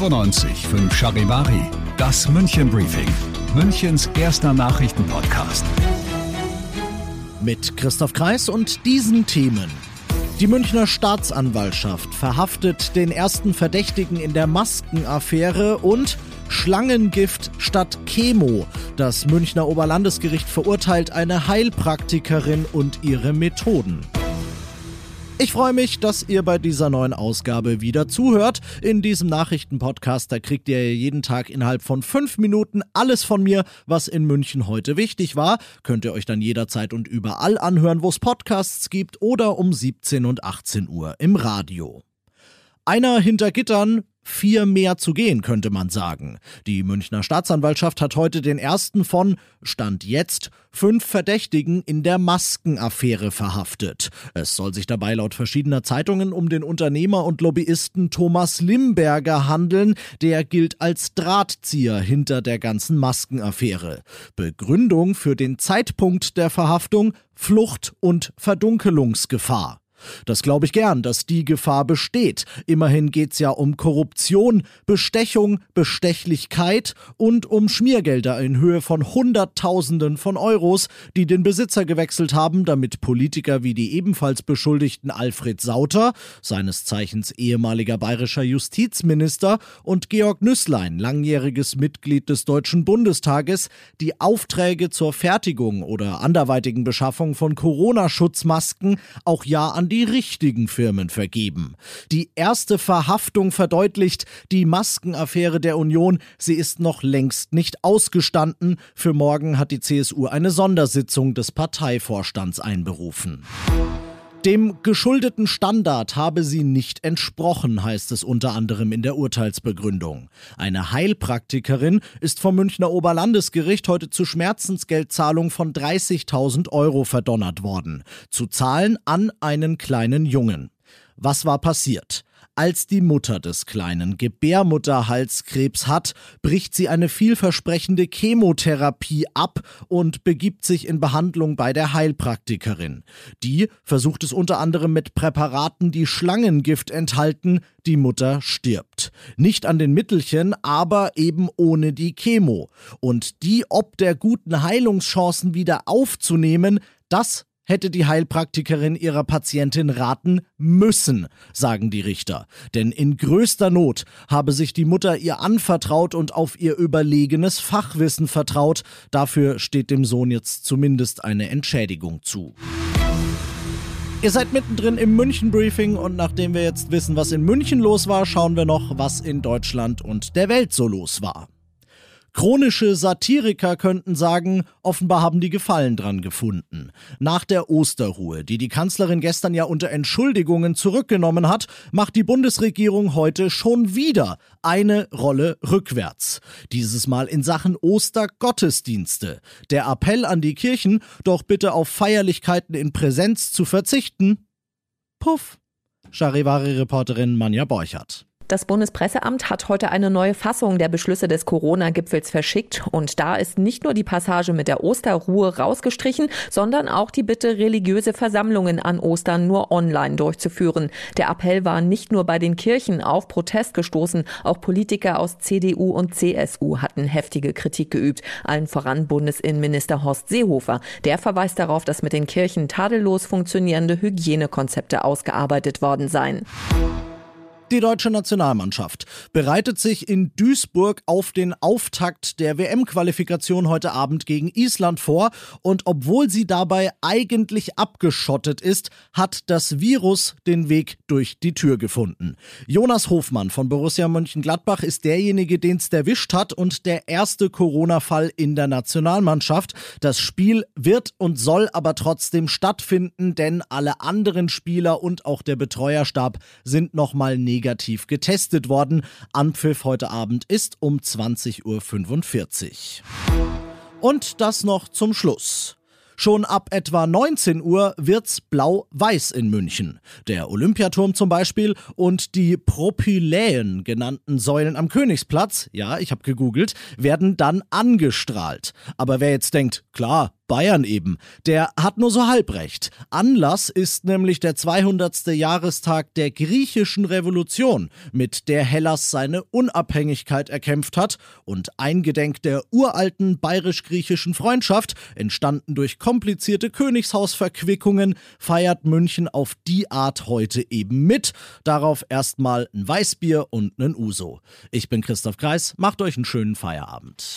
95 5 Charivari, das München Briefing, Münchens erster Nachrichtenpodcast. Mit Christoph Kreis und diesen Themen. Die Münchner Staatsanwaltschaft verhaftet den ersten Verdächtigen in der Maskenaffäre und Schlangengift statt Chemo. Das Münchner Oberlandesgericht verurteilt eine Heilpraktikerin und ihre Methoden. Ich freue mich, dass ihr bei dieser neuen Ausgabe wieder zuhört. In diesem Nachrichtenpodcast, da kriegt ihr jeden Tag innerhalb von fünf Minuten alles von mir, was in München heute wichtig war. Könnt ihr euch dann jederzeit und überall anhören, wo es Podcasts gibt oder um 17 und 18 Uhr im Radio. Einer hinter Gittern, vier mehr zu gehen, könnte man sagen. Die Münchner Staatsanwaltschaft hat heute den ersten von, Stand jetzt, fünf Verdächtigen in der Maskenaffäre verhaftet. Es soll sich dabei laut verschiedener Zeitungen um den Unternehmer und Lobbyisten Thomas Limberger handeln, der gilt als Drahtzieher hinter der ganzen Maskenaffäre. Begründung für den Zeitpunkt der Verhaftung Flucht und Verdunkelungsgefahr. Das glaube ich gern, dass die Gefahr besteht. Immerhin geht's ja um Korruption, Bestechung, Bestechlichkeit und um Schmiergelder in Höhe von Hunderttausenden von Euros, die den Besitzer gewechselt haben, damit Politiker wie die ebenfalls beschuldigten Alfred Sauter, seines Zeichens ehemaliger bayerischer Justizminister, und Georg Nüßlein, langjähriges Mitglied des Deutschen Bundestages, die Aufträge zur Fertigung oder anderweitigen Beschaffung von Corona-Schutzmasken auch ja an die richtigen Firmen vergeben. Die erste Verhaftung verdeutlicht die Maskenaffäre der Union. Sie ist noch längst nicht ausgestanden. Für morgen hat die CSU eine Sondersitzung des Parteivorstands einberufen. Dem geschuldeten Standard habe sie nicht entsprochen, heißt es unter anderem in der Urteilsbegründung. Eine Heilpraktikerin ist vom Münchner Oberlandesgericht heute zu Schmerzensgeldzahlung von 30.000 Euro verdonnert worden. Zu zahlen an einen kleinen Jungen. Was war passiert? Als die Mutter des Kleinen Gebärmutterhalskrebs hat, bricht sie eine vielversprechende Chemotherapie ab und begibt sich in Behandlung bei der Heilpraktikerin. Die versucht es unter anderem mit Präparaten, die Schlangengift enthalten. Die Mutter stirbt. Nicht an den Mittelchen, aber eben ohne die Chemo. Und die ob der guten Heilungschancen wieder aufzunehmen, das hätte die Heilpraktikerin ihrer Patientin raten müssen, sagen die Richter. Denn in größter Not habe sich die Mutter ihr anvertraut und auf ihr überlegenes Fachwissen vertraut. Dafür steht dem Sohn jetzt zumindest eine Entschädigung zu. Ihr seid mittendrin im München Briefing und nachdem wir jetzt wissen, was in München los war, schauen wir noch, was in Deutschland und der Welt so los war. Chronische Satiriker könnten sagen, offenbar haben die Gefallen dran gefunden. Nach der Osterruhe, die die Kanzlerin gestern ja unter Entschuldigungen zurückgenommen hat, macht die Bundesregierung heute schon wieder eine Rolle rückwärts. Dieses Mal in Sachen Ostergottesdienste. Der Appell an die Kirchen, doch bitte auf Feierlichkeiten in Präsenz zu verzichten. Puff. Charivari-Reporterin Manja Borchert. Das Bundespresseamt hat heute eine neue Fassung der Beschlüsse des Corona-Gipfels verschickt. Und da ist nicht nur die Passage mit der Osterruhe rausgestrichen, sondern auch die Bitte, religiöse Versammlungen an Ostern nur online durchzuführen. Der Appell war nicht nur bei den Kirchen auf Protest gestoßen, auch Politiker aus CDU und CSU hatten heftige Kritik geübt. Allen voran Bundesinnenminister Horst Seehofer. Der verweist darauf, dass mit den Kirchen tadellos funktionierende Hygienekonzepte ausgearbeitet worden seien. Die deutsche Nationalmannschaft bereitet sich in Duisburg auf den Auftakt der WM-Qualifikation heute Abend gegen Island vor und obwohl sie dabei eigentlich abgeschottet ist, hat das Virus den Weg durch die Tür gefunden. Jonas Hofmann von Borussia Mönchengladbach ist derjenige, den es erwischt hat und der erste Corona-Fall in der Nationalmannschaft. Das Spiel wird und soll aber trotzdem stattfinden, denn alle anderen Spieler und auch der Betreuerstab sind nochmal negativ negativ getestet worden. Anpfiff heute Abend ist um 20.45 Uhr. Und das noch zum Schluss. Schon ab etwa 19 Uhr wird's blau-weiß in München. Der Olympiaturm zum Beispiel und die Propyläen genannten Säulen am Königsplatz, ja, ich habe gegoogelt, werden dann angestrahlt. Aber wer jetzt denkt, klar, Bayern eben. Der hat nur so halb recht. Anlass ist nämlich der 200. Jahrestag der griechischen Revolution, mit der Hellas seine Unabhängigkeit erkämpft hat und eingedenk der uralten bayerisch-griechischen Freundschaft, entstanden durch komplizierte Königshausverquickungen, feiert München auf die Art heute eben mit. Darauf erstmal ein Weißbier und einen Uso. Ich bin Christoph Kreis, macht euch einen schönen Feierabend.